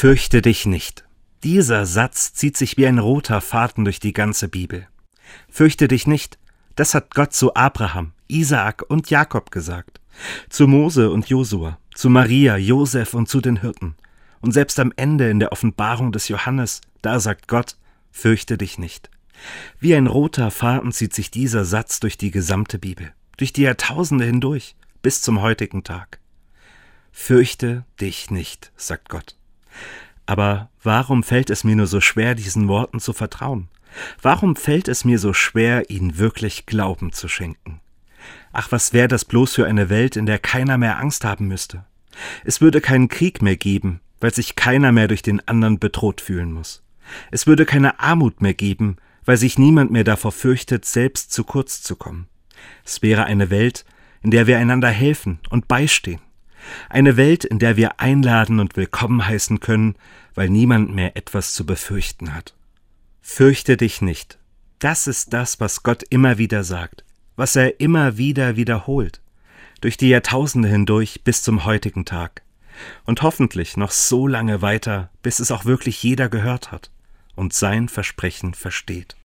Fürchte dich nicht. Dieser Satz zieht sich wie ein roter Faden durch die ganze Bibel. Fürchte dich nicht, das hat Gott zu Abraham, Isaak und Jakob gesagt, zu Mose und Josua, zu Maria, Josef und zu den Hirten. Und selbst am Ende in der Offenbarung des Johannes, da sagt Gott, fürchte dich nicht. Wie ein roter Faden zieht sich dieser Satz durch die gesamte Bibel, durch die Jahrtausende hindurch, bis zum heutigen Tag. Fürchte dich nicht, sagt Gott. Aber warum fällt es mir nur so schwer, diesen Worten zu vertrauen? Warum fällt es mir so schwer, ihnen wirklich Glauben zu schenken? Ach, was wäre das bloß für eine Welt, in der keiner mehr Angst haben müsste? Es würde keinen Krieg mehr geben, weil sich keiner mehr durch den anderen bedroht fühlen muss. Es würde keine Armut mehr geben, weil sich niemand mehr davor fürchtet, selbst zu kurz zu kommen. Es wäre eine Welt, in der wir einander helfen und beistehen. Eine Welt, in der wir einladen und willkommen heißen können, weil niemand mehr etwas zu befürchten hat. Fürchte dich nicht. Das ist das, was Gott immer wieder sagt, was er immer wieder wiederholt, durch die Jahrtausende hindurch bis zum heutigen Tag. Und hoffentlich noch so lange weiter, bis es auch wirklich jeder gehört hat und sein Versprechen versteht.